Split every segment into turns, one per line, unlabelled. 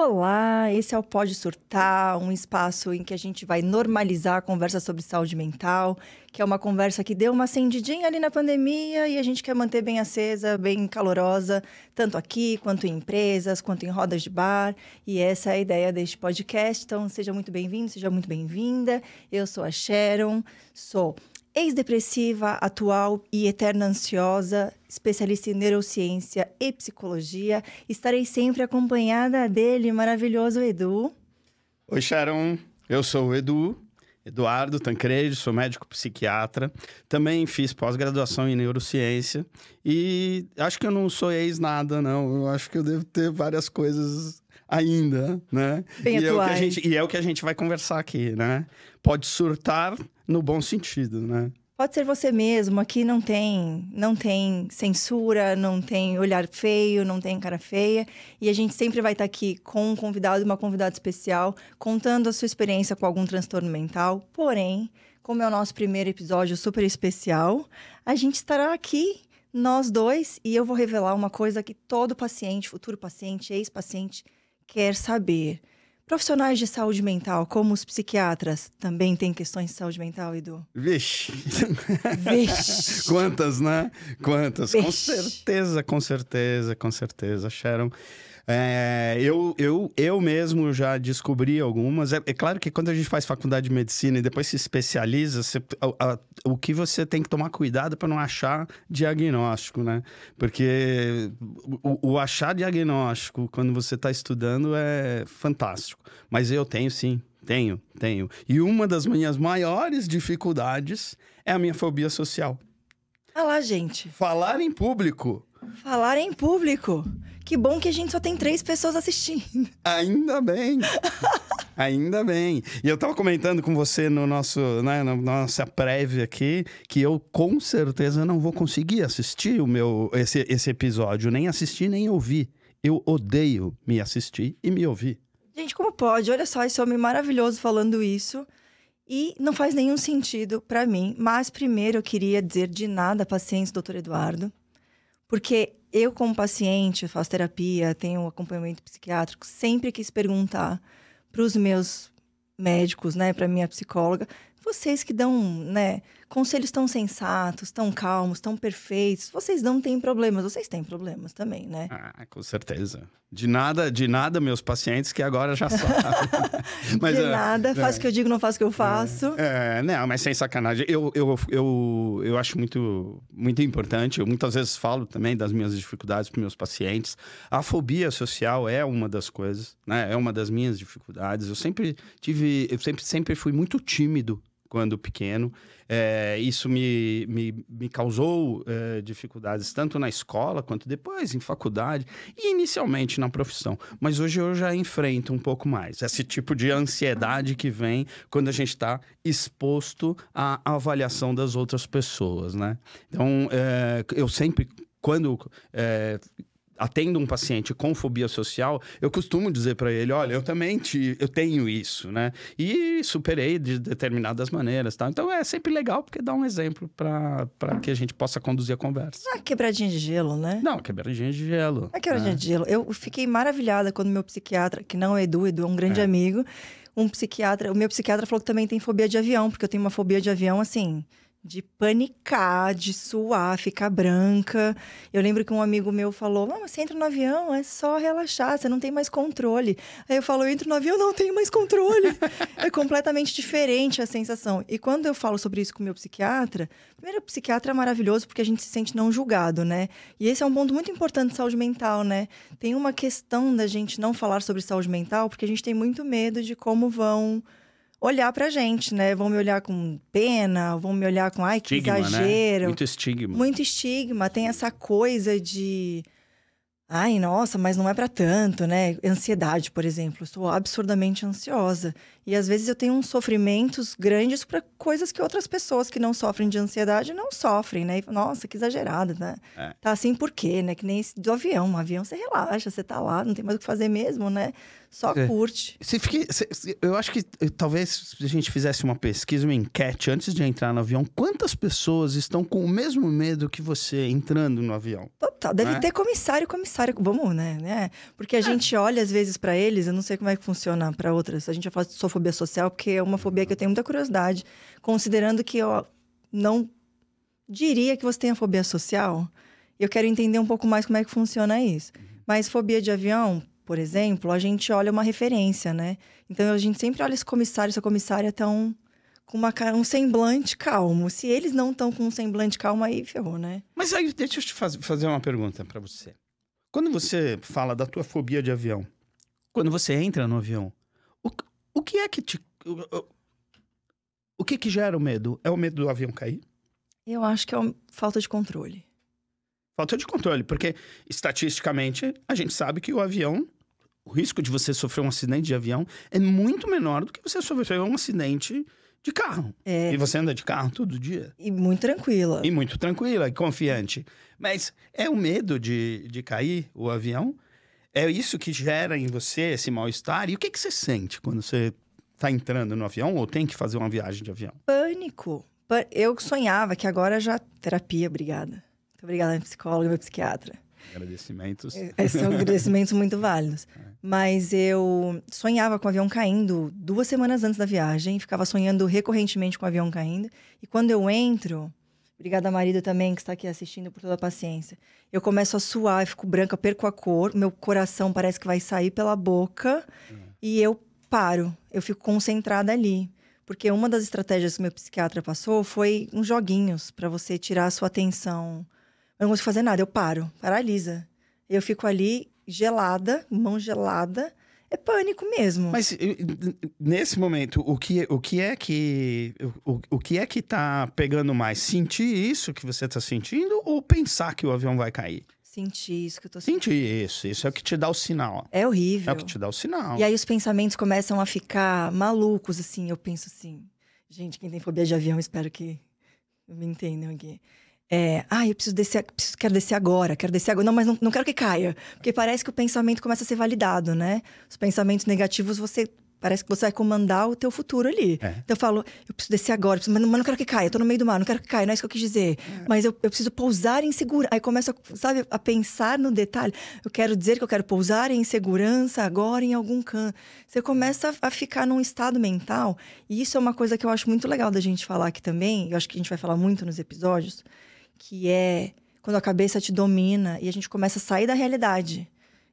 Olá, esse é o Pode Surtar, um espaço em que a gente vai normalizar a conversa sobre saúde mental, que é uma conversa que deu uma acendidinha ali na pandemia e a gente quer manter bem acesa, bem calorosa, tanto aqui, quanto em empresas, quanto em rodas de bar. E essa é a ideia deste podcast. Então, seja muito bem-vindo, seja muito bem-vinda. Eu sou a Sharon, sou ex-depressiva, atual e eterna ansiosa, especialista em neurociência e psicologia. Estarei sempre acompanhada dele, maravilhoso Edu.
Oi, Sharon. Eu sou o Edu, Eduardo Tancredi, sou médico psiquiatra. Também fiz pós-graduação em neurociência. E acho que eu não sou ex nada, não. Eu acho que eu devo ter várias coisas ainda, né?
Bem
e, é o que a
atuais.
gente, e é o que a gente vai conversar aqui, né? Pode surtar no bom sentido, né?
Pode ser você mesmo, aqui não tem, não tem censura, não tem olhar feio, não tem cara feia, e a gente sempre vai estar aqui com um convidado, uma convidada especial, contando a sua experiência com algum transtorno mental. Porém, como é o nosso primeiro episódio super especial, a gente estará aqui nós dois e eu vou revelar uma coisa que todo paciente, futuro paciente, ex-paciente quer saber. Profissionais de saúde mental, como os psiquiatras, também têm questões de saúde mental, Edu?
Vixe!
Vixe!
Quantas, né? Quantas? Com
Vixe.
certeza, com certeza, com certeza, Sharon. É, eu, eu, eu mesmo já descobri algumas. É, é claro que quando a gente faz faculdade de medicina e depois se especializa, você- a- a- o que você tem que tomar cuidado para não achar diagnóstico, né? Porque o, o achar diagnóstico quando você está estudando é fantástico. Mas eu tenho sim, tenho, tenho. E uma das minhas maiores dificuldades é a minha fobia social.
Lá, gente.
Falar em público.
Falar em público. Que bom que a gente só tem três pessoas assistindo.
Ainda bem. Ainda bem. E eu tava comentando com você no nosso, né, na nossa prévia aqui, que eu com certeza não vou conseguir assistir o meu esse, esse episódio, nem assistir nem ouvir. Eu odeio me assistir e me ouvir.
Gente, como pode? Olha só esse homem maravilhoso falando isso. E não faz nenhum sentido pra mim. Mas primeiro eu queria dizer de nada, pacientes, doutor Eduardo. Porque eu, como paciente, faço terapia, tenho acompanhamento psiquiátrico, sempre quis perguntar para os meus médicos, né, para minha psicóloga, vocês que dão, né, conselhos tão sensatos, tão calmos, tão perfeitos, vocês não têm problemas, vocês têm problemas também, né?
Ah, com certeza. De nada, de nada, meus pacientes que agora já sabem.
de
é,
nada, faço o
é.
que eu digo, não faço o que eu faço.
É, não, mas sem sacanagem. Eu, eu, eu, eu acho muito, muito importante. Eu muitas vezes falo também das minhas dificuldades para meus pacientes. A fobia social é uma das coisas, né? É uma das minhas dificuldades. Eu sempre tive, eu sempre, sempre fui muito tímido quando pequeno. É, isso me, me, me causou é, dificuldades tanto na escola quanto depois em faculdade e inicialmente na profissão. Mas hoje eu já enfrento um pouco mais esse tipo de ansiedade que vem quando a gente está exposto à avaliação das outras pessoas, né? Então, é, eu sempre, quando é, atendo um paciente com fobia social, eu costumo dizer para ele, olha, eu também te, eu tenho isso, né? E superei de determinadas maneiras, tá? Então é sempre legal porque dá um exemplo para que a gente possa conduzir a conversa.
Ah, quebradinha de gelo, né?
Não, quebradinha de gelo.
A quebradinha
né?
de gelo. Eu fiquei maravilhada quando meu psiquiatra, que não é Edu, Edu é um grande
É.
amigo, um psiquiatra, o meu psiquiatra falou que também tem fobia de avião, porque eu tenho uma fobia de avião assim, de panicar, de suar, ficar branca. Eu lembro que um amigo meu falou: "Não, mas você entra no avião, é só relaxar, você não tem mais controle". Aí eu falo: "Eu entro no avião, não tenho mais controle". é completamente diferente a sensação. E quando eu falo sobre isso com o meu psiquiatra, primeiro o psiquiatra é maravilhoso porque a gente se sente não julgado, né? E esse é um ponto muito importante de saúde mental, né? Tem uma questão da gente não falar sobre saúde mental porque a gente tem muito medo de como vão olhar pra gente, né? Vão me olhar com pena, vão me olhar com ai que
Estigma,
exagero.
né? Muito estigma.
Muito estigma, tem essa coisa de ai, nossa, mas não é pra tanto, né? Ansiedade, por exemplo, eu sou absurdamente ansiosa e às vezes eu tenho uns sofrimentos grandes pra coisas que outras pessoas que não sofrem de ansiedade não sofrem, né? E, nossa, que exagerada, né?
É.
Tá assim por quê, né? Que nem esse do avião, um avião você relaxa, você tá lá, não tem mais o que fazer mesmo, né? Só
É.
curte.
Se- se- eu acho que eh, talvez se a gente fizesse uma pesquisa, uma enquete antes de entrar no avião, quantas pessoas estão com o mesmo medo que você entrando no avião?
Total. Deve
Né?
ter comissário, comissário. Vamos, né? né? Porque a gente olha às vezes pra eles, eu não sei como é que funciona pra outras. A gente já fala de sofobia social, porque é uma fobia que eu tenho muita curiosidade, considerando que eu não diria que você tem a fobia social. Eu quero entender um pouco mais como é que funciona isso. Mas fobia de avião, por exemplo, a gente olha uma referência, né? Então a gente sempre olha esse comissário, essa comissária tão com uma um semblante calmo. Se eles não estão com um semblante calmo, aí ferrou, né?
Mas aí, deixa eu te faz- fazer uma pergunta pra você. Quando você fala da tua fobia de avião, quando você entra no avião, que é que te. O, que que gera o medo? É o medo do avião cair?
Eu acho que é uma falta de controle.
Falta de controle, porque estatisticamente a gente sabe que o avião, o risco de você sofrer um acidente de avião é muito menor do que você sofrer um acidente de carro.
É,
E você anda de carro todo dia.
e muito tranquila.
E muito tranquila e confiante. Mas é o medo de, de cair o avião? É isso que gera em você esse mal-estar? E o que, que você sente quando você está entrando no avião ou tem que fazer uma viagem de avião?
Pânico. Eu sonhava que agora já. Terapia, obrigada. Muito obrigada, minha psicóloga meu psiquiatra.
Agradecimentos.
Esses são agradecimentos muito válidos. Mas eu sonhava com o avião caindo duas semanas antes da viagem, ficava sonhando recorrentemente com o avião caindo. E quando eu entro, obrigada, marido também, que está aqui assistindo por toda a paciência, eu começo a suar, fico branca, perco a cor, meu coração parece que vai sair pela boca e eu paro, eu fico concentrada ali. Porque uma das estratégias que meu psiquiatra passou foi uns joguinhos para você tirar a sua atenção. Eu não consigo fazer nada, eu paro, paralisa. Eu fico ali gelada, mão gelada. É pânico mesmo.
Mas nesse momento, o que, o que é que o, o que é que tá pegando mais? Sentir isso que você tá sentindo ou pensar que o avião vai cair?
Senti isso que eu tô sentindo.
Sentir isso, isso é o que te dá o sinal.
É horrível.
É o que te dá o sinal.
E aí os pensamentos começam a ficar malucos, assim. Eu penso assim, gente, quem tem fobia de avião, espero que me entendam aqui. É, ah, eu preciso descer, preciso, quero descer agora, quero descer agora. Não, mas não, não quero que caia. Porque parece que o pensamento começa a ser validado, né? Os pensamentos negativos, você parece que você vai comandar o teu futuro ali.
É.
Então eu falo, eu preciso descer agora, preciso- mas, não, mas não quero que caia, eu tô no meio do mar, não quero que caia, não é isso que eu quis dizer. Mas eu, eu preciso pousar em segurança. Aí começa, sabe, a pensar no detalhe. Eu quero dizer que eu quero pousar em segurança agora em algum canto. Você começa a ficar num estado mental, e isso é uma coisa que eu acho muito legal da gente falar aqui também, eu acho que a gente vai falar muito nos episódios, que é quando a cabeça te domina e a gente começa a sair da realidade.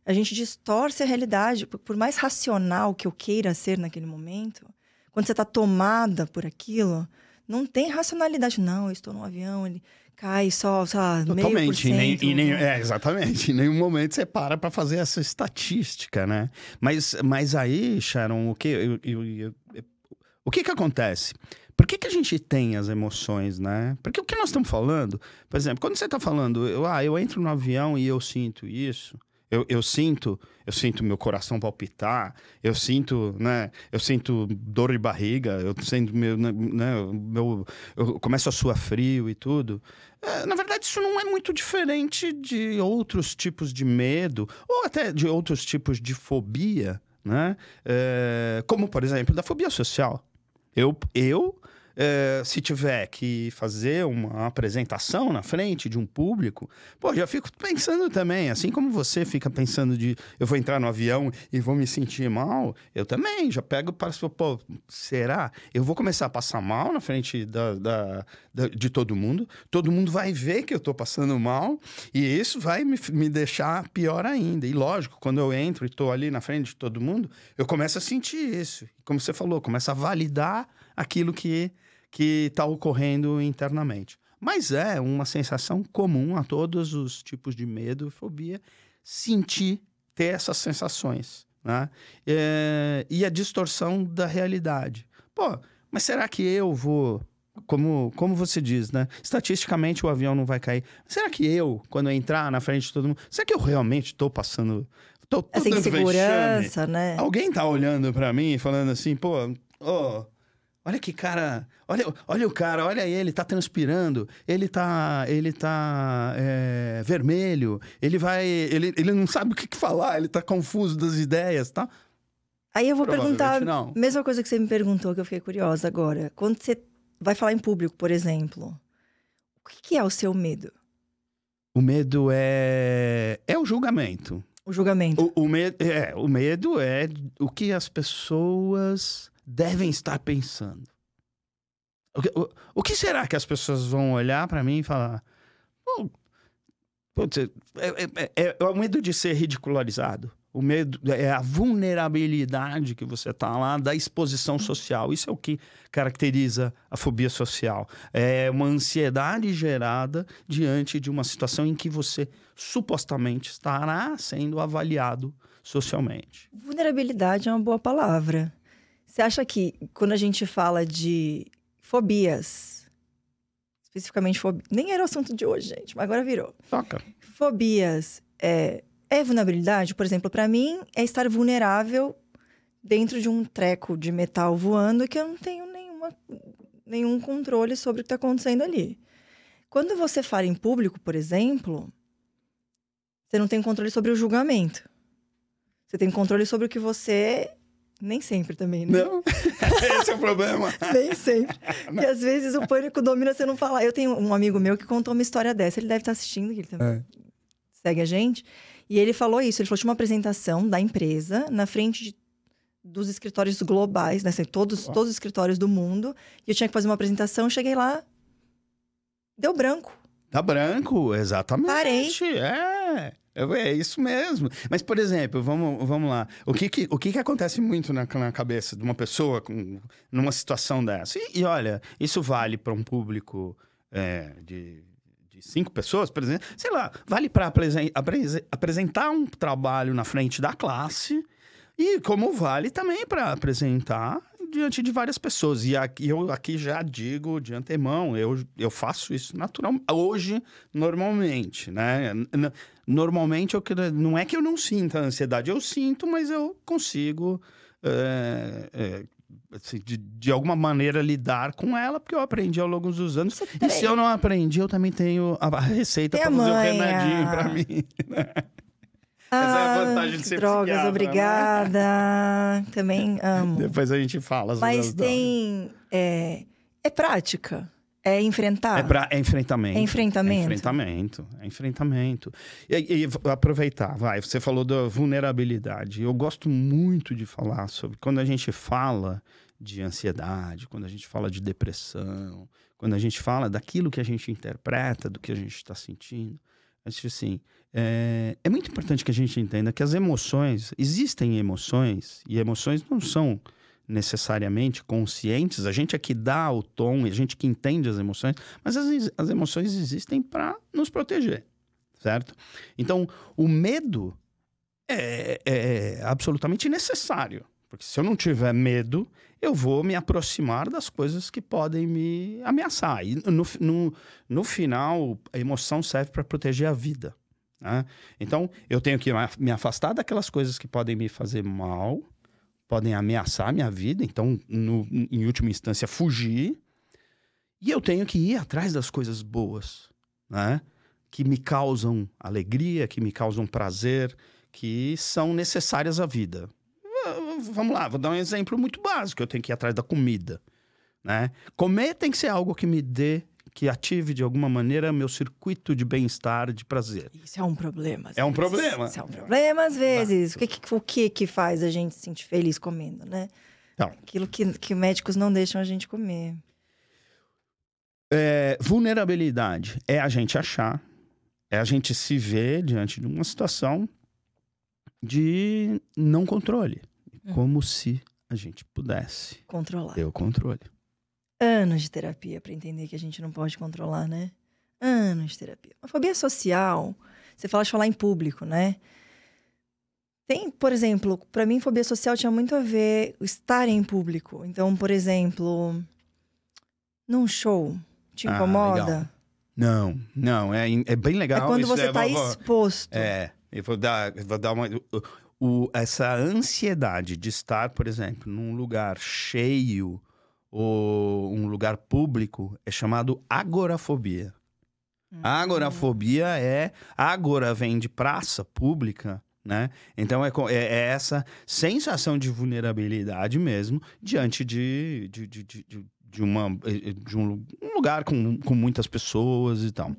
A gente distorce a realidade, por- por mais racional que eu queira ser naquele momento, quando você está tomada por aquilo, não tem racionalidade. Não, eu estou num avião, ele cai só, sei lá, meio por
Totalmente. E nem,
cento.
é, exatamente. Em nenhum momento você para pra fazer essa estatística, né? Mas, mas aí, Sharon, o que, eu- eu- eu- o que que acontece? Por que, que a gente tem as emoções, né? Porque o que nós estamos falando, por exemplo, quando você está falando, eu, ah, eu entro no avião e eu sinto isso, eu, eu sinto, eu sinto meu coração palpitar, eu sinto, né? Eu sinto dor de barriga, eu sinto meu, né, meu, eu começo a suar frio e tudo. É, na verdade, isso não é muito diferente de outros tipos de medo, ou até de outros tipos de fobia, né? É, como, por exemplo, da fobia social. Eu, eu é, se tiver que fazer uma apresentação na frente de um público, pô, já fico pensando também, assim como você fica pensando de eu vou entrar no avião e vou me sentir mal, eu também já pego para pô, será? Eu vou começar a passar mal na frente da, da- da- de todo mundo, todo mundo vai ver que eu tô passando mal e isso vai me, me deixar pior ainda. E lógico, quando eu entro e tô ali na frente de todo mundo, eu começo a sentir isso. Como você falou, começa a validar aquilo que que está ocorrendo internamente. Mas é uma sensação comum a todos os tipos de medo e fobia sentir, ter essas sensações, né? É, e a distorção da realidade. Pô, mas será que eu vou como, como você diz, né? Estatisticamente o avião não vai cair. Será que eu, quando eu entrar na frente de todo mundo, será que eu realmente estou passando. Tô, tô
Essa
dando vexame?
insegurança, né?
Alguém tá olhando pra mim e falando assim, pô, ô, olha que cara, olha, olha o cara, olha ele, tá transpirando, ele tá, ele tá é, vermelho, ele vai, ele, ele não sabe o que, falar, ele tá confuso das ideias, tá?
Aí eu vou perguntar,
não.
mesma coisa que você me perguntou, que eu fiquei curiosa agora. Quando você vai falar em público, por exemplo, o que que é o seu medo?
O medo é, é o julgamento.
O julgamento.
O, o, medo, é, o medo é o que as pessoas devem estar pensando. O que, o, o que será que as pessoas vão olhar para mim e falar? Putz, é, é, é, é o medo de ser ridicularizado. O medo é a vulnerabilidade que você está lá da exposição social. Isso é o que caracteriza a fobia social. É uma ansiedade gerada diante de uma situação em que você supostamente estará sendo avaliado socialmente.
Vulnerabilidade é uma boa palavra. Você acha que quando a gente fala de fobias, especificamente fobia, nem era o assunto de hoje, gente, mas agora virou.
Toca.
Fobias é é vulnerabilidade? Por exemplo, para mim, é estar vulnerável dentro de um treco de metal voando que eu não tenho nenhuma, nenhum controle sobre o que está acontecendo ali. Quando você fala em público, por exemplo, você não tem controle sobre o julgamento. Você tem controle sobre o que você. Nem sempre também, né?
Não, esse é o problema.
Nem sempre. Porque às vezes o pânico domina você não falar. Eu tenho um amigo meu que contou uma história dessa. Ele deve estar assistindo, ele também é. segue a gente. E ele falou isso, ele falou tinha uma apresentação da empresa na frente de, dos escritórios globais, né? Assim, todos, todos os escritórios do mundo. E eu tinha que fazer uma apresentação, cheguei lá, deu branco.
Dá branco, exatamente.
Parei.
É. É isso mesmo. Mas, por exemplo, vamos, vamos lá. O que, que, o que, que acontece muito na, na cabeça de uma pessoa com, numa situação dessa? E, e olha, isso vale para um público é, de de cinco pessoas, por exemplo, sei lá, vale para apresentar um trabalho na frente da classe e como vale também para apresentar diante de várias pessoas. E aqui, eu aqui já digo de antemão, eu, eu faço isso natural, hoje, normalmente, né? Normalmente, eu, não é que eu não sinta ansiedade, eu sinto, mas eu consigo é, é, assim, de, de alguma maneira lidar com ela, porque eu aprendi ao longo dos anos. e se eu não aprendi, eu também tenho a receita para fazer o remedinho para mim. Né?
Ah, Essa é a vantagem de ser drogas, né? obrigada. Né? Também amo.
Depois a gente fala.
Mas tem... É, é prática. É enfrentar?
É, pra, é enfrentamento.
É enfrentamento.
É enfrentamento. É enfrentamento. E, e, aproveitar, vai. Você falou da vulnerabilidade. Eu gosto muito de falar sobre quando a gente fala de ansiedade, quando a gente fala de depressão, quando a gente fala daquilo que a gente interpreta, do que a gente está sentindo. Acho assim, é, é muito importante que a gente entenda que as emoções, existem emoções, e emoções não são necessariamente conscientes, a gente é que dá o tom, a gente que entende as emoções, mas as, as emoções existem para nos proteger, certo? Então, o medo é, é absolutamente necessário, porque se eu não tiver medo, eu vou me aproximar das coisas que podem me ameaçar. E no, no, no final, a emoção serve para proteger a vida. Né? Então, eu tenho que me afastar daquelas coisas que podem me fazer mal podem ameaçar a minha vida, então, no, em última instância, fugir. E eu tenho que ir atrás das coisas boas, né? Que me causam alegria, que me causam prazer, que são necessárias à vida. Vamos lá, vou dar um exemplo muito básico. Eu tenho que ir atrás da comida, né? Comer tem que ser algo que me dê que ative de alguma maneira meu circuito de bem-estar, de prazer.
Isso é um problema.
É um problema.
Isso é um problema às vezes. O que, que, o que que faz a gente se sentir feliz comendo, né? Então, Aquilo que, que médicos não deixam a gente comer.
É, vulnerabilidade é a gente achar, é a gente se ver diante de uma situação de não controle. Hum. Como se a gente pudesse
controlar.
ter o controle
anos de terapia para entender que a gente não pode controlar, né? Anos de terapia. A fobia social, você fala de falar em público, né? Tem, por exemplo, para mim, fobia social tinha muito a ver estar em público. Então, por exemplo, num show, te ah, incomoda?
Ah, não, não, é, é bem legal.
É quando você está é, exposto.
É, eu vou dar, vou dar uma. O, essa ansiedade de estar, por exemplo, num lugar cheio ou um lugar público é chamado agorafobia. Uhum. Agorafobia é. Agora vem de praça pública, né? Então é, é, é, essa sensação de vulnerabilidade mesmo diante de, de, de, de, de uma, de um, um lugar com, com muitas pessoas e tal.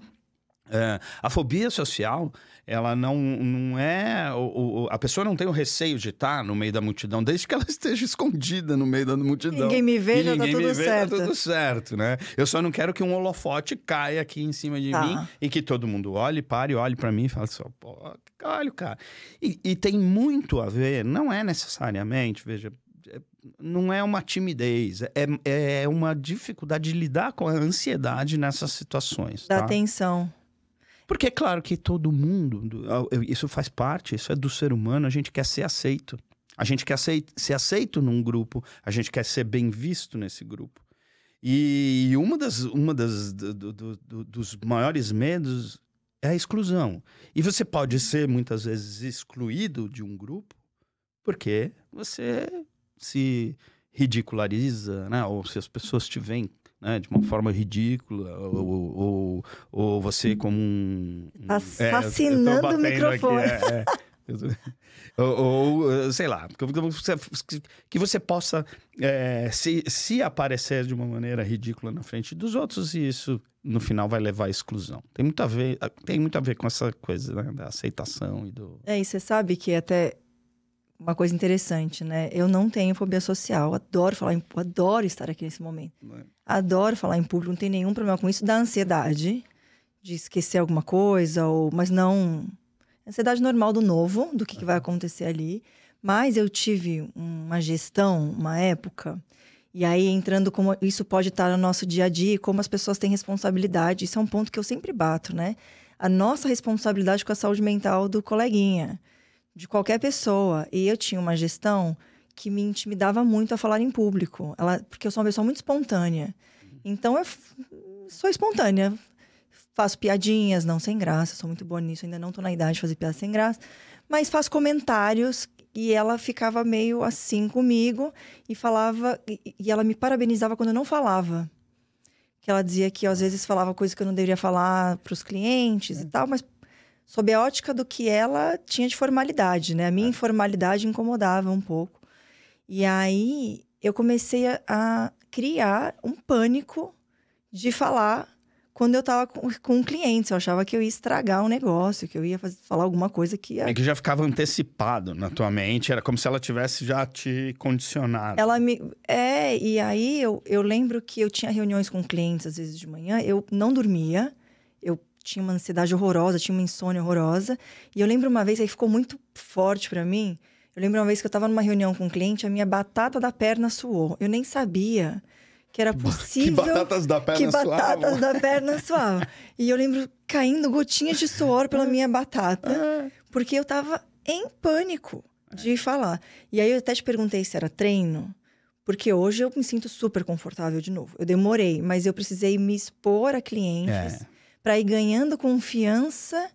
É, a fobia social, ela não, não é. O, o, a pessoa não tem o receio de estar no meio da multidão, desde que ela esteja escondida no meio da multidão.
Ninguém me vê, já tá
ninguém
tudo
me vê,
certo.
Tá tudo certo, né? Eu só não quero que um holofote caia aqui em cima de
Tá.
mim e que todo mundo olhe, pare, olhe pra mim e fale assim: pô, olha, cara. E, e tem muito a ver, não é necessariamente, veja. é- Não é uma timidez, é, é uma dificuldade de lidar com a ansiedade nessas situações.
Da
tá?
atenção.
Porque é claro que todo mundo, isso faz parte, isso é do ser humano, a gente quer ser aceito. A gente quer ser aceito num grupo, a gente quer ser bem visto nesse grupo. E uma das, uma das do- do- do- dos maiores medos é a exclusão. E você pode ser muitas vezes excluído de um grupo porque você se ridiculariza, né? Ou se as pessoas te veem né, de uma forma ridícula, ou, ou, ou você como um...
Tá
É,
o
batendo aqui,
microfone.
é, é. Ou, ou, sei lá, que você, que você possa é, se, se aparecer de uma maneira ridícula na frente dos outros e isso no final vai levar à exclusão. Tem muito a ver, tem muito a ver com essa coisa né, da aceitação e do...
É, e você sabe que até uma coisa interessante, né? Eu não tenho fobia social, adoro falar em adoro estar aqui nesse momento.
né?
Adoro falar em público, não tem nenhum problema com isso, da ansiedade de esquecer alguma coisa, ou mas não ansiedade normal do novo, do que, que vai acontecer ali. Mas eu tive uma gestão, uma época, e aí entrando como isso pode estar no nosso dia a dia, e como as pessoas têm responsabilidade. Isso é um ponto que eu sempre bato, né? A nossa responsabilidade com a saúde mental do coleguinha, de qualquer pessoa. E eu tinha uma gestão que me intimidava muito a falar em público, ela, porque eu sou uma pessoa muito espontânea. Então eu sou espontânea. Faço piadinhas, não sem graça, sou muito boa nisso, ainda não tô na idade de fazer piada sem graça, mas faço comentários e ela ficava meio assim comigo e falava e, e ela me parabenizava quando eu não falava. Que ela dizia que eu, às vezes falava coisas que eu não deveria falar para os clientes e tal, mas sob a ótica do que ela tinha de formalidade, né? A minha informalidade incomodava um pouco. E aí eu comecei a, a criar um pânico de falar quando eu tava com, com clientes. Eu achava que eu ia estragar um negócio, que eu ia faz- falar alguma coisa que ia
É que já ficava antecipado na tua mente, era como se ela tivesse já te condicionado.
Ela me. É, e aí eu, eu lembro que eu tinha reuniões com clientes, às vezes de manhã, eu não dormia, tinha uma ansiedade horrorosa, tinha uma insônia horrorosa. E eu lembro uma vez, aí ficou muito forte pra mim. Eu lembro uma vez que eu tava numa reunião com um cliente, a minha batata da perna suou. Eu nem sabia que era
Que
possível.
batatas da perna
que batatas
suavam.
da perna suavam. E eu lembro caindo gotinhas de suor pela minha batata,
Ah.
porque eu tava em pânico de falar. E aí eu até te perguntei se era treino, porque hoje eu me sinto super confortável de novo. Eu demorei, mas eu precisei me expor a clientes
É.
para ir ganhando confiança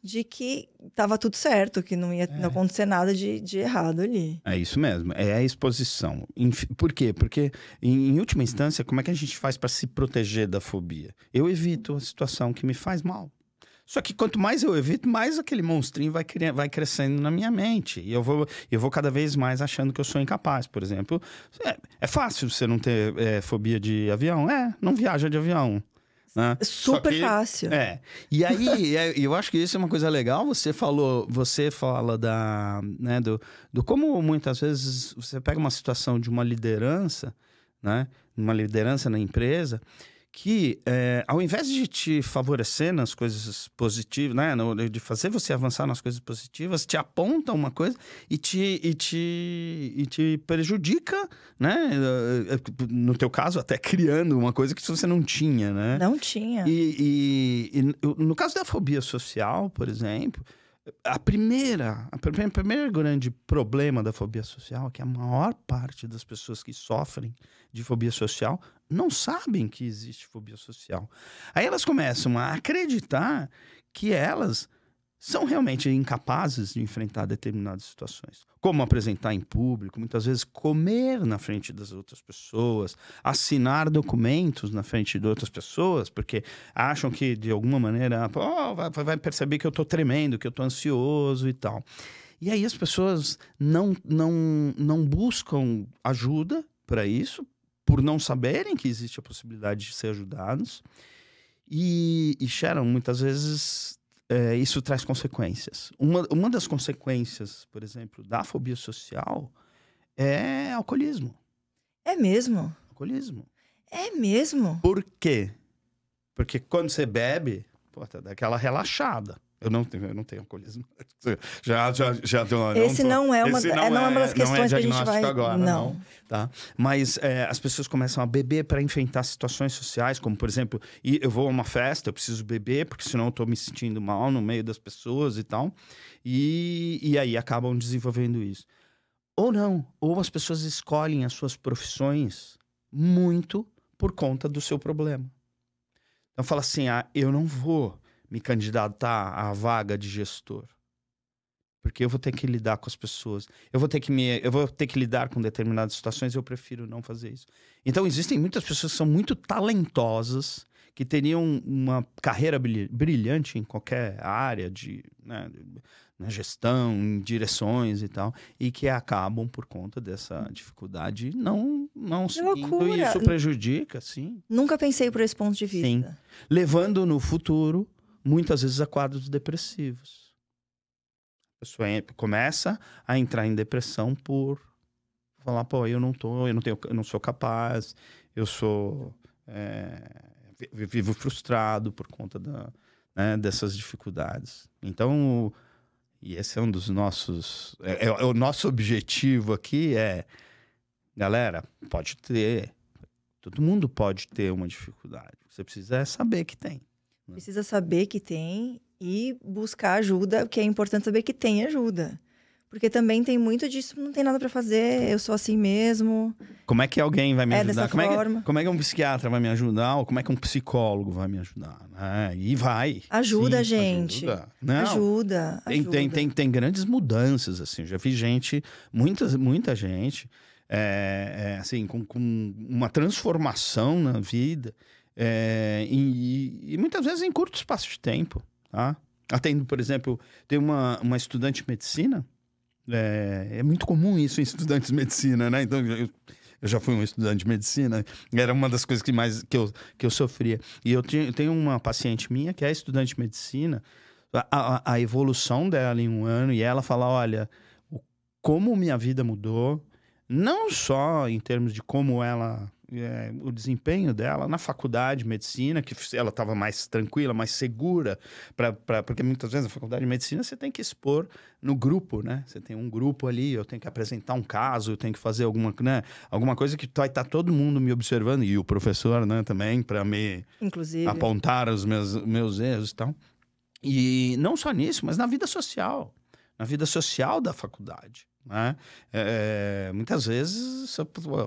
de que tava tudo certo, que não ia não acontecer nada de, de errado ali.
É isso mesmo, é a exposição. Por quê? Porque, em, em última instância, como é que a gente faz para se proteger da fobia? Eu evito a situação que me faz mal. Só que quanto mais eu evito, mais aquele monstrinho vai, cre- vai crescendo na minha mente. E eu vou, eu vou cada vez mais achando que eu sou incapaz. Por exemplo, é, é fácil você não ter é, fobia de avião? É, não viaja de avião. Né?
Super
que-
fácil.
É. E aí, é, eu acho que isso é uma coisa legal. Você falou, você fala da, né, do, do como muitas vezes você pega uma situação de uma liderança, né, uma liderança na empresa, que é, ao invés de te favorecer nas coisas positivas, né, no- de fazer você avançar nas coisas positivas, te aponta uma coisa e te, e te, e te prejudica, né? eh, eh, No teu caso, até criando uma coisa que você não tinha, né?
Não tinha.
E, e- e no- no caso da fobia social, por exemplo, a primeira, a primeira, grande problema da fobia social é que a maior parte das pessoas que sofrem de fobia social não sabem que existe fobia social. Aí elas começam a acreditar que elas são realmente incapazes de enfrentar determinadas situações. Como apresentar em público, muitas vezes comer na frente das outras pessoas, assinar documentos na frente de outras pessoas, porque acham que de alguma maneira "Pô, vai, vai perceber que eu estou tremendo, que eu estou ansioso e tal. E aí as pessoas não, não, não buscam ajuda para isso, por não saberem que existe a possibilidade de ser ajudados. E, e Sharon, muitas vezes é, isso traz consequências. Uma, uma das consequências, por exemplo, da fobia social é alcoolismo.
É mesmo?
Alcoolismo.
É mesmo?
Por quê? Porque quando você bebe, pô, tá daquela relaxada. Eu não tenho, eu não tenho alcoolismo. Já, já, já tô,
Esse não, é uma,
esse
é,
não
não é uma das
não é
questões que a gente vai.
agora,
não.
não. Tá? Mas é, as pessoas começam a beber para enfrentar situações sociais, como por exemplo, eu vou a uma festa, eu preciso beber, porque senão eu tô me sentindo mal no meio das pessoas e tal. E, e aí acabam desenvolvendo isso. Ou não, ou as pessoas escolhem as suas profissões muito por conta do seu problema. Então fala assim: ah, eu não vou me candidatar à vaga de gestor. Porque eu vou ter que lidar com as pessoas. Eu vou ter que me, eu vou ter que lidar com determinadas situações, eu prefiro não fazer isso. Então existem muitas pessoas que são muito talentosas, que teriam uma carreira brilh- brilhante em qualquer área de né, na gestão, em direções e tal, e que acabam por conta dessa dificuldade não não seguindo, e isso prejudica, sim
Nunca pensei por esse ponto de vista.
Sim. levando no futuro muitas vezes a quadros depressivos. A pessoa começa a entrar em depressão por falar, pô, eu não tô, eu não tenho, eu não sou capaz, eu sou é, vi- vivo frustrado por conta da, né, dessas dificuldades. Então, e esse é um dos nossos, é, é- é o nosso objetivo aqui é, galera, pode ter, todo mundo pode ter uma dificuldade. Você precisa saber que tem.
Precisa saber que tem e buscar ajuda, porque é importante saber que tem ajuda. Porque também tem muito disso, não tem nada pra fazer, eu sou assim mesmo.
Como é que alguém vai me
É
ajudar? como, é que, como é que um psiquiatra vai me ajudar? Ou como é que um psicólogo vai me ajudar? né? E vai.
Ajuda,
Sim,
gente.
Ajuda. Não,
ajuda,
Tem,
ajuda.
tem, tem, tem grandes mudanças, assim. Eu já vi gente, muita, muita gente, é, é, assim, com, com uma transformação na vida. É, e, e muitas vezes em curto espaço de tempo, tá? Atendo, por exemplo, tem uma, uma estudante de medicina, é, é muito comum isso em estudantes de medicina, né? Então, eu, eu já fui um estudante de medicina, era uma das coisas que mais que eu, que eu sofria. E eu, eu tenho uma paciente minha que é estudante de medicina, a, a, a evolução dela em um ano, e ela fala: olha, como minha vida mudou, não só em termos de como ela. É, o desempenho dela na faculdade de medicina, que ela estava mais tranquila, mais segura, pra, pra- porque muitas vezes na faculdade de medicina você tem que expor no grupo, né? Você tem um grupo ali, eu tenho que apresentar um caso, eu tenho que fazer alguma, né? alguma coisa que vai estar todo mundo me observando, e o professor né, também, para me
Inclusive.
apontar os meus, meus erros e tal. E não só nisso, mas na vida social. Na vida social da faculdade. Né? É, muitas vezes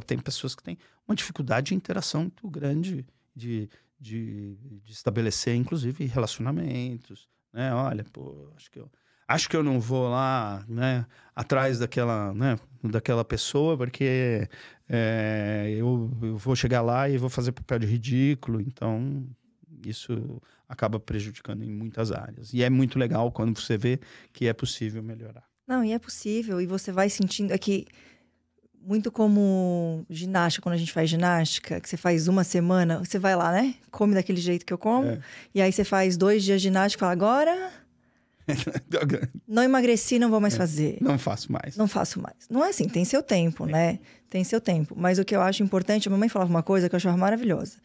tem pessoas que têm uma dificuldade de interação muito grande, de, de, de estabelecer, inclusive, relacionamentos. Né? Olha, pô, acho que eu. Acho que eu não vou lá, né, atrás daquela, né, daquela pessoa, porque é, eu, eu vou chegar lá e vou fazer papel de ridículo. Então, isso acaba prejudicando em muitas áreas. E é muito legal quando você vê que é possível melhorar.
Não, e é possível. E você vai sentindo. É muito como ginástica, quando a gente faz ginástica, que você faz uma semana, você vai lá, né? Come daquele jeito que eu como.
É.
E aí você faz dois dias de ginástica e fala: agora não emagreci, não vou mais fazer.
Não faço mais.
Não faço mais. Não é assim, tem seu tempo, né? Tem seu tempo. Mas o que eu acho importante, a mamãe falava uma coisa que eu achava maravilhosa.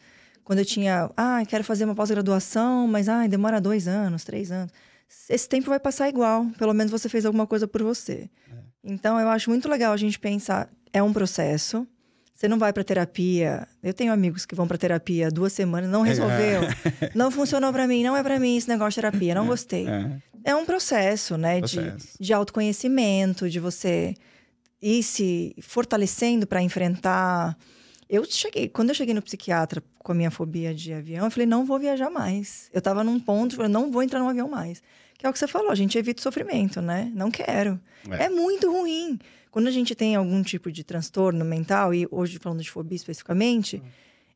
Quando eu tinha, ah, quero fazer uma pós-graduação, mas ah, demora dois anos, três anos. Esse tempo vai passar igual. Pelo menos você fez alguma coisa por você. Então eu acho muito legal a gente pensar, é um processo. Você não vai para terapia. Eu tenho amigos que vão para terapia duas semanas, não resolveu, não funcionou para mim, não é para mim esse negócio de terapia, não gostei.
É,
É um processo, né? De,
Processo.
de autoconhecimento, de você ir se fortalecendo para enfrentar. Eu cheguei, quando eu cheguei no psiquiatra com a minha fobia de avião, eu falei, não vou viajar mais. Eu tava num ponto, eu não vou entrar num avião mais. Que é o que você falou, a gente evita o sofrimento, né? Não quero.
É.
É, muito ruim. Quando a gente tem algum tipo de transtorno mental, e hoje falando de fobia especificamente,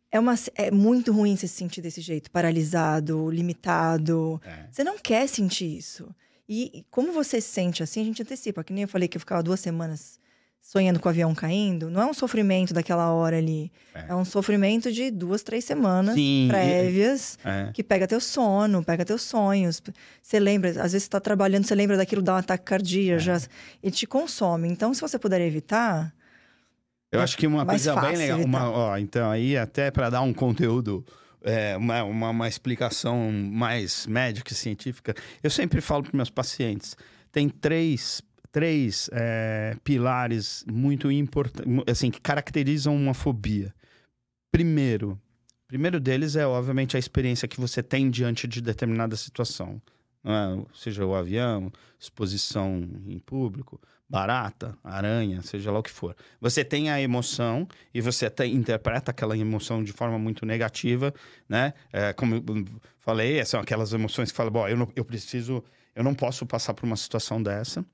é, uma, é muito ruim você se sentir desse jeito, paralisado, limitado.
é.
Você não quer sentir isso. E e como você se sente assim, a gente antecipa. Que nem eu falei que eu ficava duas semanas sonhando com o avião caindo, não é um sofrimento daquela hora ali. É, é um sofrimento de duas, três semanas Sim, prévias é. que pega teu sono, pega teus sonhos. Você lembra, às vezes você tá trabalhando, você lembra daquilo, dá um ataque cardíaco, é. já, ele te consome. Então, se você puder evitar.
Eu acho que uma coisa bem legal. Uma, ó, então, aí, até para dar um conteúdo. É, uma, uma, uma, explicação mais médica e científica. Eu sempre falo para meus pacientes: tem três três é, pilares muito importantes, assim, que caracterizam uma fobia. Primeiro, primeiro deles é, obviamente, a experiência que você tem diante de determinada situação. É? Seja o avião, exposição em público, barata, aranha, seja lá o que for. Você tem a emoção e você até interpreta aquela emoção de forma muito negativa, né? É, como eu falei, são aquelas emoções que falam, bom, eu, não, eu preciso, eu não posso passar por uma situação dessa.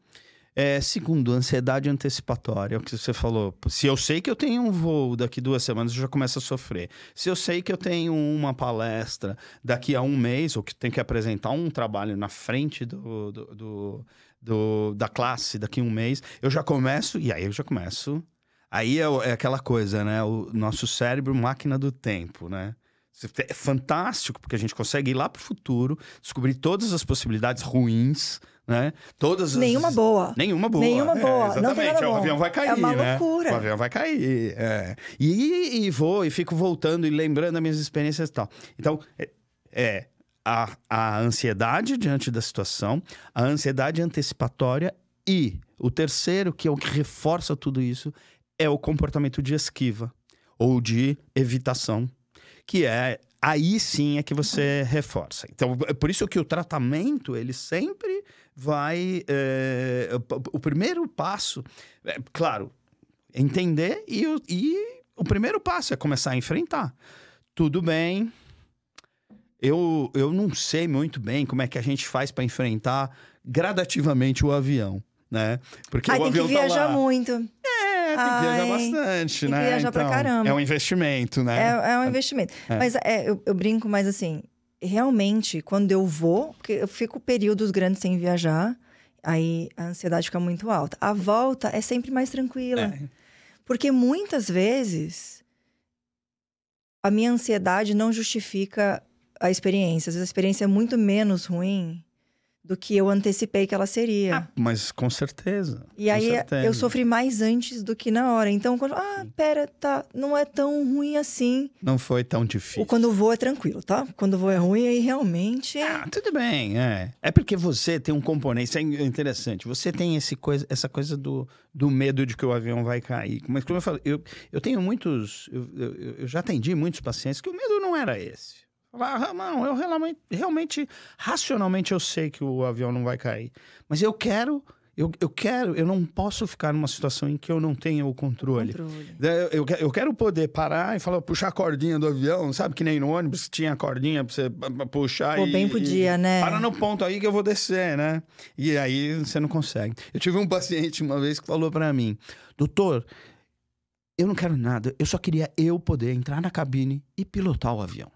É, segundo, ansiedade antecipatória, é o que você falou. Se eu sei que eu tenho um voo daqui duas semanas, eu já começo a sofrer. Se eu sei que eu tenho uma palestra daqui a um mês, ou que tenho que apresentar um trabalho na frente do, do, do, do da classe daqui a um mês, eu já começo, e aí eu já começo. Aí é, é aquela coisa, né? O nosso cérebro, máquina do tempo, né? É fantástico, porque a gente consegue ir lá para o futuro, descobrir todas as possibilidades ruins né? Todas
Nenhuma
as...
boa.
Nenhuma boa.
Nenhuma boa. É,
exatamente.
Não
o avião vai cair,
É uma
né?
loucura.
O avião vai cair. É. E, e vou, e fico voltando e lembrando das minhas experiências e tal. Então, é, é a, a ansiedade diante da situação, a ansiedade antecipatória e o terceiro, que é o que reforça tudo isso, é o comportamento de esquiva ou de evitação, que é aí sim é que você reforça. Então, é por isso que o tratamento, ele sempre vai. É, o primeiro passo, é, claro, entender e, e o primeiro passo é começar a enfrentar. Tudo bem. Eu, eu não sei muito bem como é que a gente faz para enfrentar gradativamente o avião, né?
Porque Ai, o avião tem que viajar tá lá... muito.
É, tem que viajar bastante, tem né?
Que viajar então, pra caramba.
É um investimento, né?
É, é um investimento. É. Mas é, eu, eu brinco, mas assim, realmente, quando eu vou, porque eu fico períodos grandes sem viajar, aí a ansiedade fica muito alta. A volta é sempre mais tranquila. É. Porque muitas vezes a minha ansiedade não justifica a experiência. Às vezes a experiência é muito menos ruim do que eu antecipei que ela seria.
Ah, mas com certeza.
E
com
aí
certeza.
eu sofri mais antes do que na hora. Então, quando, ah, pera, tá, não é tão ruim assim.
Não foi tão difícil.
Ou quando o voo é tranquilo, tá? Quando o voo é ruim, aí realmente.
Ah, tudo bem, é. É porque você tem um componente, isso é interessante. Você tem esse coisa, essa coisa do, do medo de que o avião vai cair. Mas como eu falei, eu, eu tenho muitos. Eu, eu, eu já atendi muitos pacientes que o medo não era esse. Ah, não, eu realmente, realmente, racionalmente eu sei que o avião não vai cair. Mas eu quero, eu, eu quero, eu não posso ficar numa situação em que eu não tenha o controle. controle. Eu, eu quero poder parar e falar, puxar a cordinha do avião, sabe? Que nem no ônibus tinha a cordinha pra você puxar
Pô,
e...
bem podia, né?
Para no ponto aí que eu vou descer, né? E aí você não consegue. Eu tive um paciente uma vez que falou para mim, doutor, eu não quero nada, eu só queria eu poder entrar na cabine e pilotar o avião.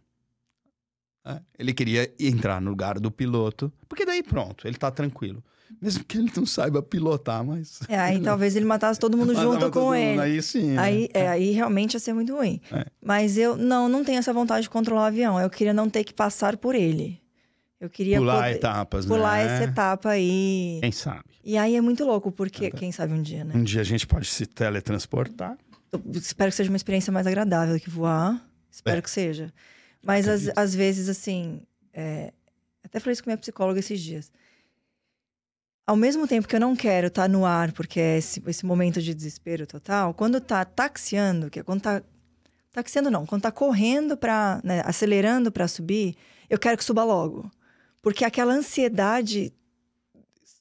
É, ele queria entrar no lugar do piloto, porque daí pronto, ele tá tranquilo. Mesmo que ele não saiba pilotar, mas.
É, aí talvez ele matasse todo mundo junto com ele. Mundo,
aí sim.
Né? Aí, é, aí realmente ia ser muito ruim. É. Mas eu não, não tenho essa vontade de controlar o avião. Eu queria não ter que passar por ele. Eu queria
pular
poder,
etapas,
pular
né?
essa etapa aí.
Quem sabe?
E aí é muito louco, porque quem sabe um dia, né?
Um dia a gente pode se teletransportar.
Eu espero que seja uma experiência mais agradável que voar. Espero é. que seja. Mas às, às, vezes, assim. É... Até falei isso com minha psicóloga esses dias. Ao mesmo tempo que eu não quero estar tá no ar, porque é esse, esse momento de desespero total, quando tá taxiando, que é quando tá. Taxiando não, quando tá correndo para né, acelerando para subir, eu quero que suba logo. Porque aquela ansiedade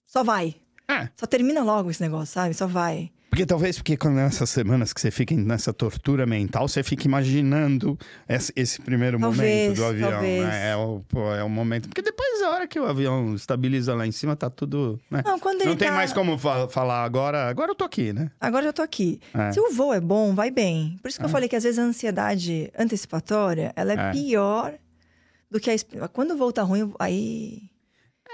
só vai. É. Só termina logo esse negócio, sabe? Só vai.
Porque talvez porque quando nessas semanas que você fica nessa tortura mental, você fica imaginando esse, primeiro
talvez,
momento do avião. Né? É, o, pô, é o momento. Porque depois, a hora que o avião estabiliza lá em cima, tá tudo. Né?
Não, quando
Não tem
tá...
mais como fa falar agora. Agora eu tô aqui, né?
Agora eu tô aqui. É. Se o voo é bom, vai bem. Por isso que é. eu falei que às vezes a ansiedade antecipatória ela é, é. pior do que a. Quando o voo tá ruim, aí.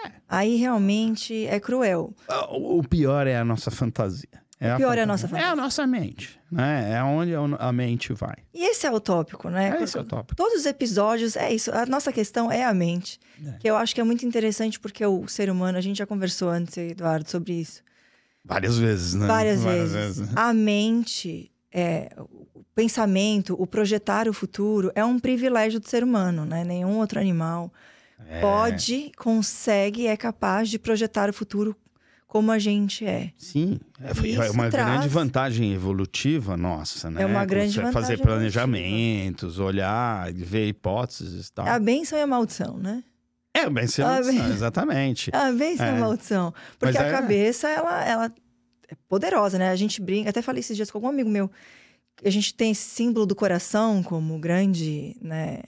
É. Aí realmente é cruel.
O pior é a nossa fantasia. É
O pior é a
fantasia.
nossa
É a nossa mente, né? É onde a mente vai.
E esse é o tópico, né?
É esse é o tópico.
Todos os episódios, é isso. A nossa questão é a mente.
É.
Que eu acho que é muito interessante porque o ser humano, a gente já conversou antes, Eduardo, sobre isso.
Várias vezes, né?
Várias, vezes. A mente, é, o pensamento, o projetar o futuro é um privilégio do ser humano, né? Nenhum outro animal
É.
pode, consegue, é capaz de projetar o futuro como a gente é.
Sim, é, foi-
Isso
é uma
traz-
grande vantagem evolutiva nossa, né?
É uma grande
Você Fazer
vantagem
planejamentos, olhar, ver hipóteses e tal.
É a bênção e a maldição, né?
É, bem, você
Ah,
não-
bem-
exatamente.
É a bênção e
É.
a maldição. Porque
Mas
a
é-
cabeça, ela, ela é poderosa, né? A gente brinca, até falei esses dias com algum amigo meu, a gente tem esse símbolo do coração como grande, né?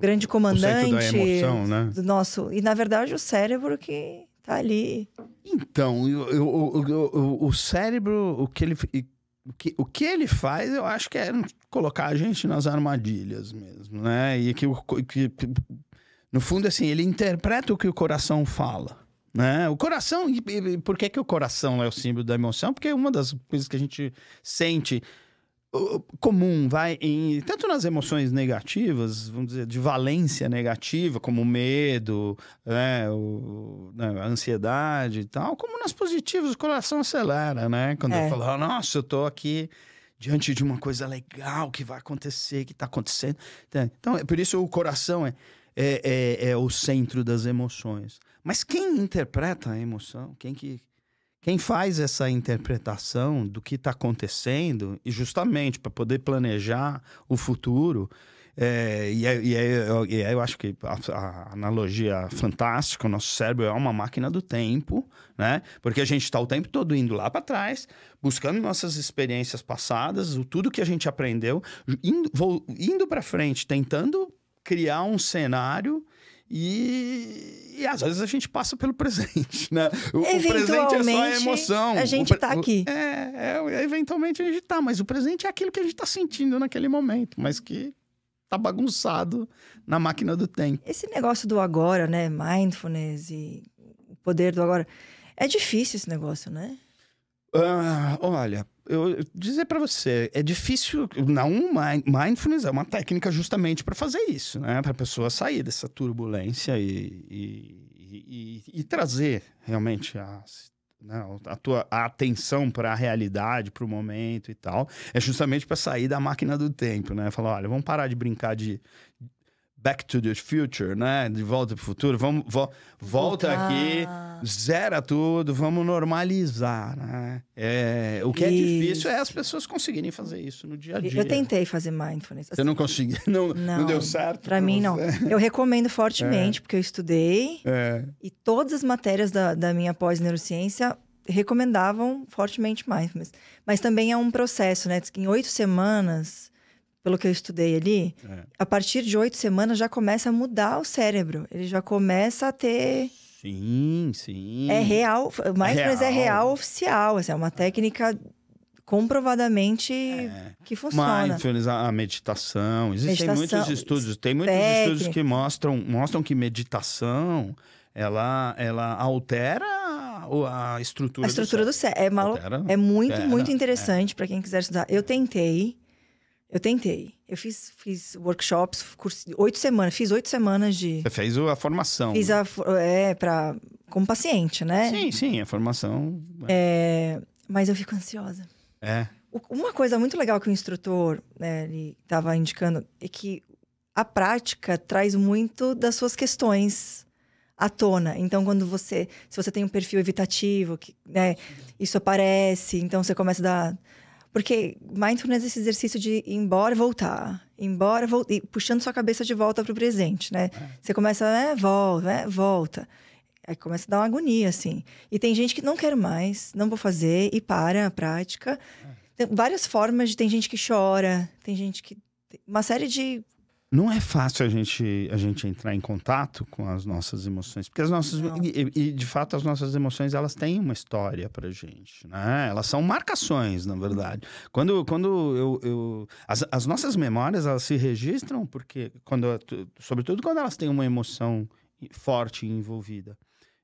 Grande
O
comandante
centro da emoção, né?
do nosso. E na verdade o cérebro que tá ali.
Então, eu- eu- o- o- cérebro, o que, ele, o, que, o que ele faz, eu acho que é colocar a gente nas armadilhas mesmo, né? E que, que no fundo, assim, ele interpreta o que o coração fala. Né? O coração, e, e- por que, que o coração é o símbolo da emoção? Porque uma das coisas que a gente sente comum, vai em tanto nas emoções negativas, vamos dizer, de valência negativa, como medo, né, o, né, a ansiedade e tal, como nas positivas, o coração acelera, né? Quando
É.
eu falo, "Ah, nossa, eu tô aqui diante de uma coisa legal que vai acontecer, que tá acontecendo. Então, é por isso o coração é, é, é, é o centro das emoções. Mas quem interpreta a emoção, quem que quem faz essa interpretação do que está acontecendo, e justamente para poder planejar o futuro, é, e, é, e, é, e é, eu acho que a, a analogia fantástica, o nosso cérebro é uma máquina do tempo, né? Porque a gente está o tempo todo indo lá para trás, buscando nossas experiências passadas, o, tudo que a gente aprendeu, indo, indo para frente, tentando criar um cenário e, e às vezes a gente passa pelo presente, né? O, o presente é só a
Eventualmente,
emoção.
a gente
pre-
tá
o-
aqui.
É, é, eventualmente a gente tá, mas o presente é aquilo que a gente tá sentindo naquele momento, mas que tá bagunçado na máquina do tempo.
Esse negócio do agora, né? Mindfulness e o poder do agora. É difícil esse negócio, né?
Ah, olha, eu dizer pra você, é difícil. Não, mind- mindfulness é uma técnica justamente para fazer isso, né? Para pessoa sair dessa turbulência e, e, e- e trazer realmente a, né, a tua a atenção para a realidade, para o momento e tal. É justamente para sair da máquina do tempo, né? Falar, olha, vamos parar de brincar de Back to the Future, né? De volta para o futuro. Vamos, vo- volta
Voltar.
aqui zera tudo, vamos normalizar, né? É, o que é
Isso.
difícil é as pessoas conseguirem fazer isso no dia a dia.
Eu tentei fazer mindfulness.
Você não conseguiu, não, não,
Não,
deu certo?
Pra mim, não. Eu recomendo fortemente, porque eu estudei
É.
e todas as matérias da, da minha pós-neurociência recomendavam fortemente mindfulness. Mas também é um processo, né? Diz que em oito semanas, pelo que eu estudei ali,
É.
a partir de oito semanas já começa a mudar o cérebro. Ele já começa a ter.
Sim, sim.
É real. Mindfulness é
real.
real oficial. Assim, é uma técnica comprovadamente
É.
que funciona.
Mindfulness, a a meditação. Existem
Meditação,
muitos estudos, tem muitos
técnica.
estudos que mostram, mostram que meditação ela, ela altera a estrutura
A estrutura do cérebro. É, malu-
Altera,
é muito,
altera,
muito
é.
interessante para quem quiser estudar. Eu tentei. Eu tentei. Eu fiz, fiz workshops, curso, oito semanas. Fiz oito semanas de.
Você fez a formação.
Fiz a. É, pra, como paciente, né?
Sim, sim, a formação.
É, mas eu fico ansiosa.
É.
Uma coisa muito legal que o instrutor né, ele estava indicando é que a prática traz muito das suas questões à tona. Então, quando você, se você tem um perfil evitativo, que, né, isso aparece. Então, você começa a dar, porque mindfulness é esse exercício de ir embora voltar, embora, vol- e puxando sua cabeça de volta para o presente, né? Você começa, é, volta, é, volta. Aí começa a dar uma agonia, assim. E tem gente que não quer mais, não vou fazer, e para a prática. Tem várias formas de. Tem gente que chora, tem gente que. Uma série de.
Não é fácil a gente, a gente entrar em contato com as nossas emoções, porque as nossas e, e, de fato as nossas emoções elas têm uma história pra gente, né? Elas são marcações, na verdade. Quando, quando eu, eu as, as nossas memórias elas se registram porque quando, sobretudo quando elas têm uma emoção forte envolvida.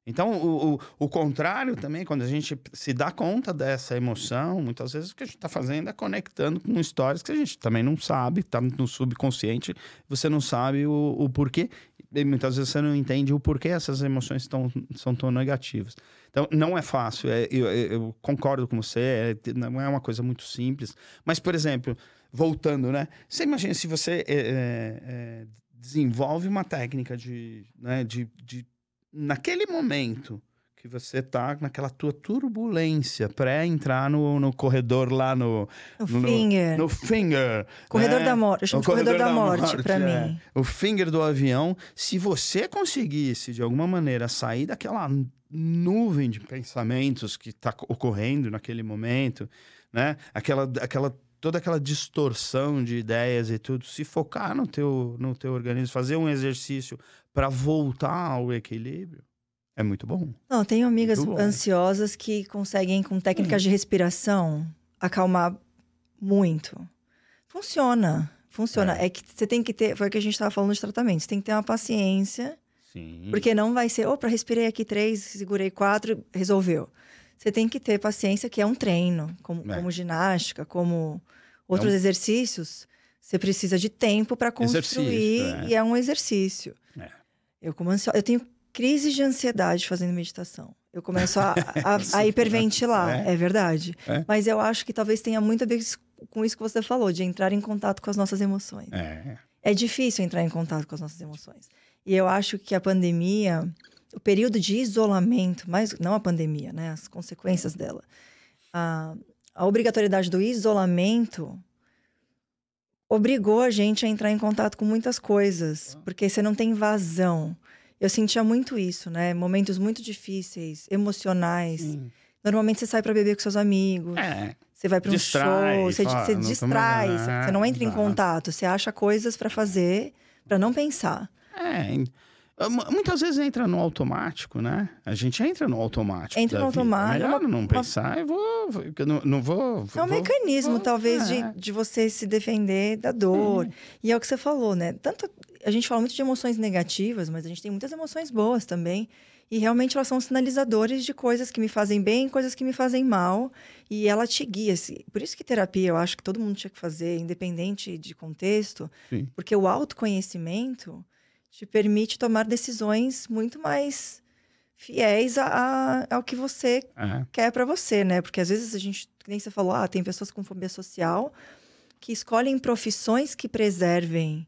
Então, o, o, o, contrário também, quando a gente se dá conta dessa emoção, muitas vezes o que a gente está fazendo é conectando com histórias que a gente também não sabe, está no subconsciente, você não sabe o, o porquê, e muitas vezes você não entende o porquê essas emoções tão, são tão negativas. Então, não é fácil, é, eu, eu, concordo com você, é, não é uma coisa muito simples, mas, por exemplo, voltando, né? Você imagina se você é, é, é desenvolve uma técnica de, né, de, de naquele momento que você tá naquela tua turbulência pré entrar no, no corredor lá no
no, no finger
no finger
corredor né? da morte eu chamo de corredor, corredor da, da morte, morte para é. mim
o finger do avião se você conseguisse de alguma maneira sair daquela nuvem de pensamentos que está ocorrendo naquele momento né aquela aquela toda aquela distorção de ideias e tudo, se focar no teu, no teu organismo, fazer um exercício para voltar ao equilíbrio, é muito bom.
Não, tenho amigas ansiosas que conseguem, com técnicas de respiração, acalmar muito. Funciona. Funciona. É, é que você tem que ter. Foi o que a gente estava falando de tratamento. Você tem que ter uma paciência. Sim. Porque não vai ser, opa, respirei aqui três, segurei quatro, resolveu. Você tem que ter paciência, que é um treino, como, é. como ginástica, como outros é um... exercícios. Você precisa de tempo para construir é. e é um exercício. Eu, ansio... eu tenho crises de ansiedade fazendo meditação. Eu começo a, a, a hiperventilar, é, é verdade. É. Mas eu acho que talvez tenha muito a ver com isso que você falou, de entrar em contato com as nossas emoções. É. é difícil entrar em contato com as nossas emoções. E eu acho que a pandemia o período de isolamento, mas não a pandemia, né? As consequências dela. A, a obrigatoriedade do isolamento obrigou a gente a entrar em contato com muitas coisas, porque você não tem vazão. Eu sentia muito isso, né? Momentos muito difíceis, emocionais. Sim. Normalmente você sai para beber com seus amigos. É. Você vai para um distrai, show, você, fala, você distrai, você, você não entra em contato, você acha coisas para fazer, para não pensar.
É, muitas vezes entra no automático, né? A gente entra no automático.
Entra no automático.
É melhor não pensar, eu vou. Eu não, não vou.
É um
vou,
mecanismo, vou, talvez, é. de, de você se defender da dor. E é o que você falou, né? Tanto. A gente fala muito de emoções negativas, mas a gente tem muitas emoções boas também. E realmente elas são sinalizadores de coisas que me fazem bem, coisas que me fazem mal. E ela te guia. Por isso que terapia eu acho que todo mundo tinha que fazer, independente de contexto. Sim. Porque o autoconhecimento te permite tomar decisões muito mais fiéis a, a, ao que você uhum. quer para você, né? Porque às vezes a gente, nem você falou, ah, tem pessoas com fobia social que escolhem profissões que preservem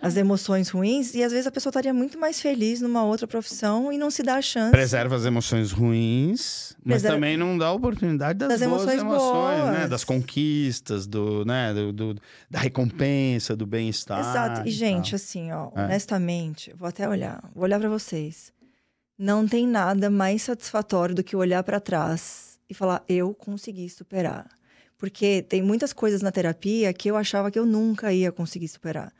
as emoções ruins e às vezes a pessoa estaria muito mais feliz numa outra profissão e não se dá a chance.
Preserva as emoções ruins, mas Preserva... também não dá a oportunidade das, das emoções, emoções né? boas. né? Das conquistas, do, né? Do, do da recompensa, do bem-estar.
Exato. E, e gente, tal. assim, ó, é. honestamente, vou até olhar, vou olhar para vocês. Não tem nada mais satisfatório do que olhar para trás e falar, eu consegui superar. Porque tem muitas coisas na terapia que eu achava que eu nunca ia conseguir superar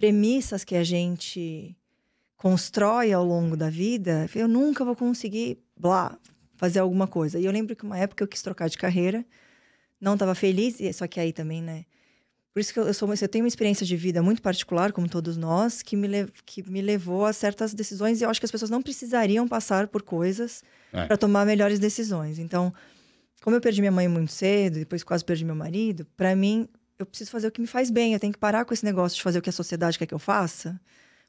premissas que a gente constrói ao longo da vida, eu nunca vou conseguir, blá, fazer alguma coisa. E eu lembro que uma época eu quis trocar de carreira, não estava feliz, só que aí também, né? Por isso que eu, sou, eu tenho uma experiência de vida muito particular, como todos nós, que me, que me levou a certas decisões e eu acho que as pessoas não precisariam passar por coisas é. para tomar melhores decisões. Então, como eu perdi minha mãe muito cedo, depois quase perdi meu marido, para mim eu preciso fazer o que me faz bem. Eu tenho que parar com esse negócio de fazer o que a sociedade quer que eu faça,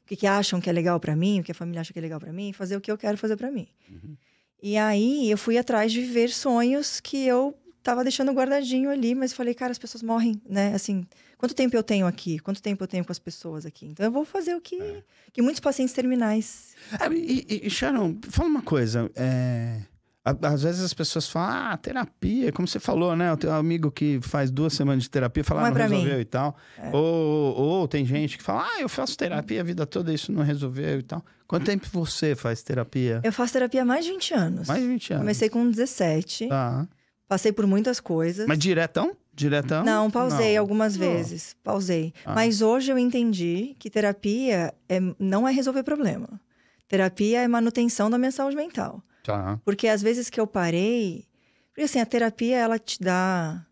o que, que acham que é legal para mim, o que a família acha que é legal para mim, fazer o que eu quero fazer para mim. Uhum. E aí eu fui atrás de viver sonhos que eu tava deixando guardadinho ali, mas falei, cara, as pessoas morrem, né? Assim, quanto tempo eu tenho aqui? Quanto tempo eu tenho com as pessoas aqui? Então eu vou fazer o que, é. que muitos pacientes terminais.
É, e, e, Sharon, fala uma coisa. É... Às vezes as pessoas falam, ah, terapia, como você falou, né? O teu amigo que faz duas semanas de terapia fala, não, ah, não resolveu mim. e tal. É. Ou, ou tem gente que fala, ah, eu faço terapia a vida toda, isso não resolveu e tal. Quanto tempo você faz terapia?
Eu faço terapia há mais de 20 anos.
Mais de 20 anos.
Comecei com 17. Tá. Passei por muitas coisas.
Mas diretão? Diretão?
Não, pausei não. algumas vezes. Pausei. Ah. Mas hoje eu entendi que terapia é, não é resolver problema. Terapia é manutenção da minha saúde mental. Tá. Porque às vezes que eu parei. Porque assim, a terapia, ela te dá.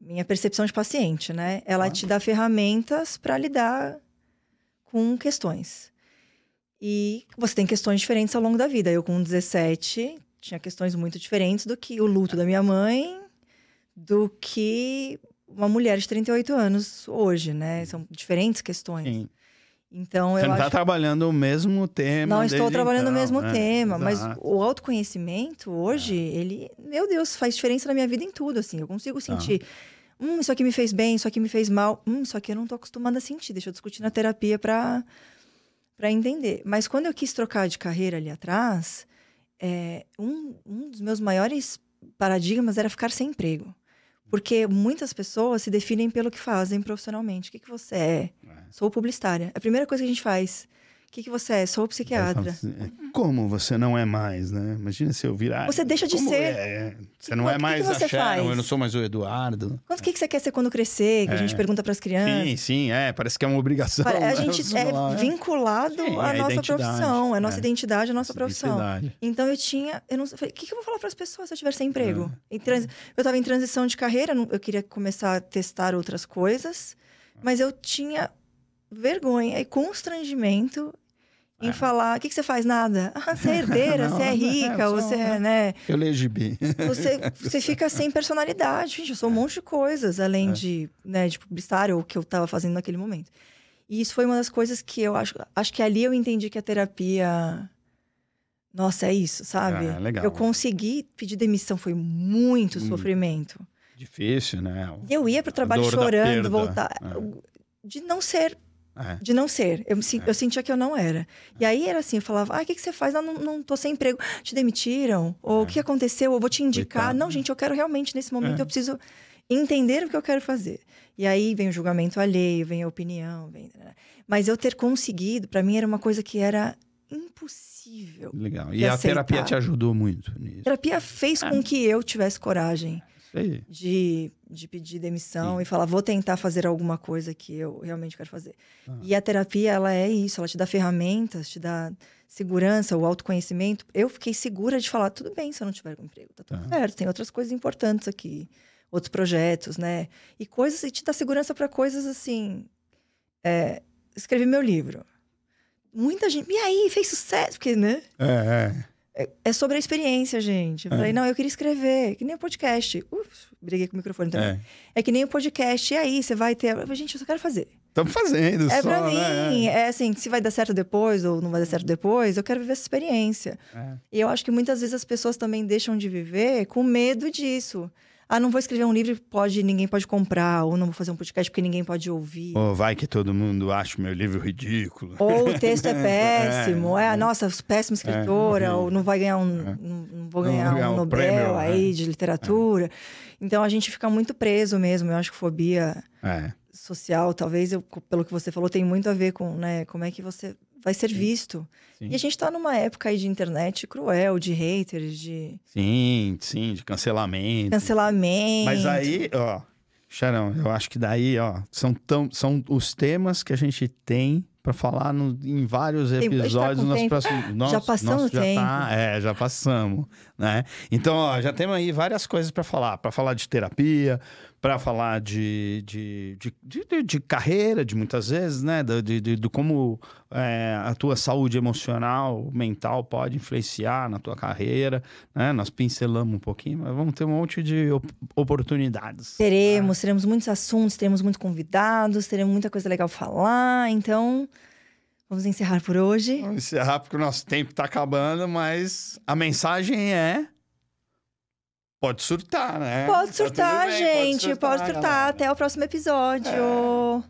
Minha percepção de paciente, né? Ela tá. te dá ferramentas para lidar com questões. E você tem questões diferentes ao longo da vida. Eu, com 17, tinha questões muito diferentes do que o luto da minha mãe, do que uma mulher de 38 anos hoje, né? São diferentes questões. Sim. Então,
Você
eu
não está
acho...
trabalhando o mesmo tema.
Não estou trabalhando
então,
o mesmo
né?
tema, mas
Exato.
o autoconhecimento hoje,
É.
ele, meu Deus, faz diferença na minha vida em tudo, assim. Eu
Tá.
consigo sentir, hum, isso aqui me fez bem, isso aqui me fez mal, hum, isso aqui eu não tô acostumada a sentir. Deixa eu discutir na terapia para para entender. Mas quando eu quis trocar de carreira ali atrás, é, um, um dos meus maiores paradigmas era ficar sem emprego. Porque muitas pessoas se definem pelo que fazem profissionalmente. O que, que você é? Sou publicitária. É a primeira coisa que a gente faz. O que, que você é? Sou psiquiatra.
Como você não é mais, né? Imagina se eu virar.
Você deixa de ser.
É? Você
Que
não
que-
é
que
mais
que você
a Sharon,
faz?
eu não sou mais o Eduardo.
Quanto que, que você quer ser quando crescer? Que a gente
É.
pergunta para as crianças.
Sim, sim, é. Parece que é uma obrigação.
Pare-
né?
A gente é
falar,
vinculado
Sim,
à
é a
nossa profissão, é a nossa
é.
identidade, a nossa profissão.
Identidade.
Então eu tinha, eu não falei, o que, que eu vou falar para as pessoas se eu tiver sem emprego?
É.
Em trans- Eu estava em transição de carreira, eu queria começar a testar outras coisas, mas eu tinha vergonha e constrangimento em
É.
falar, o que, que você faz? Nada. Ah, você é herdeira,
Não,
você é
é,
rica,
só-
você é, né?
Eu leio gibi.
Você, você fica sem personalidade. Gente, eu sou um monte de coisas, além
É.
de, né, de publicitário, ou o que eu estava fazendo naquele momento. E isso foi uma das coisas que eu acho. Acho que ali eu entendi que a terapia. Nossa, é isso, sabe?
É, legal.
Eu consegui pedir demissão, foi muito
Hum.
sofrimento.
Difícil, né?
E eu ia pro trabalho
dor da
chorando,
perda,
voltar.
é.
De não ser
É.
de não ser. Eu,
É.
eu sentia que eu não era. E aí era assim, eu falava, ah, o que, que você faz? Ah, não, não tô sem emprego. Te demitiram? Ou o que aconteceu? Eu vou te indicar.
Coitado.
Não, gente, eu quero realmente, nesse momento,
É.
eu preciso entender o que eu quero fazer. E aí vem o julgamento alheio, vem a opinião, vem... né? Mas eu ter conseguido, para mim, era uma coisa que era impossível.
Legal. E a
aceitar.
terapia te ajudou muito
A
nisso.
terapia fez
É.
com que eu tivesse coragem. De, de pedir demissão
Sim.
e falar, vou tentar fazer alguma coisa que eu realmente quero fazer.
Ah.
E a terapia, ela é isso, ela te dá ferramentas, te dá segurança, o autoconhecimento. Eu fiquei segura de falar, tudo bem se eu não tiver um emprego, tá tudo
Tá.
certo, tem outras coisas importantes aqui, outros projetos, né? E coisas, e te dá segurança para coisas assim. É, escrevi meu livro. Muita gente, e aí, fez sucesso, porque, né?
É, é.
É- É sobre a experiência, gente. Eu
É.
falei, não, eu queria escrever, que nem o podcast. Uf, briguei com o microfone também.
É.
É que nem o podcast. E aí, você vai ter. Eu falei, Gente, eu só quero fazer.
Estamos fazendo
É
só,
pra
né?
mim. É assim, se vai dar certo depois ou não vai dar certo depois, eu quero viver essa experiência.
É.
E eu acho que muitas vezes as pessoas também deixam de viver com medo disso. Ah, não vou escrever um livro pode, ninguém pode comprar, ou não vou fazer um podcast porque ninguém pode ouvir.
Ou vai que todo mundo acha o meu livro ridículo.
Ou o texto é péssimo, é,
é.
nossa, péssima escritora,
É.
ou não vai ganhar um,
É.
não, não vou
Não
ganhar
vou ganhar
um
um
Nobel
prêmio,
aí
é.
de literatura. Então a gente fica muito preso mesmo. Eu acho que fobia
É.
social, talvez, eu, pelo que você falou, tem muito a ver com, né, como é que você vai ser visto.
Sim.
E a gente tá numa época aí de internet cruel, de haters, de
Sim, sim, de cancelamento.
cancelamento.
Mas aí, ó, Sharon, eu acho que daí, ó, são, tão, são os temas que a gente tem pra falar no- em vários
tá
episódios nos
tempo?
próximos. Nosso,
Já passamos
nosso já
tempo.
Tá, é, já passamos, né? Então, ó, já temos aí várias coisas pra falar, Pra falar de terapia, pra falar de, de, de, de, de- carreira, de muitas vezes, né? Do, de, do como é, a tua saúde emocional, mental pode influenciar na tua carreira, né? Nós pincelamos um pouquinho, mas vamos ter um monte de op- oportunidades.
Teremos, teremos muitos assuntos, teremos muitos convidados, teremos muita coisa legal falar. Então, vamos encerrar por hoje.
Vamos encerrar porque o nosso tempo tá acabando, mas a mensagem é. Pode surtar, né?
Pode
Tá
surtar,
tudo bem,
gente. Pode surtar.
galera.
Até o próximo episódio.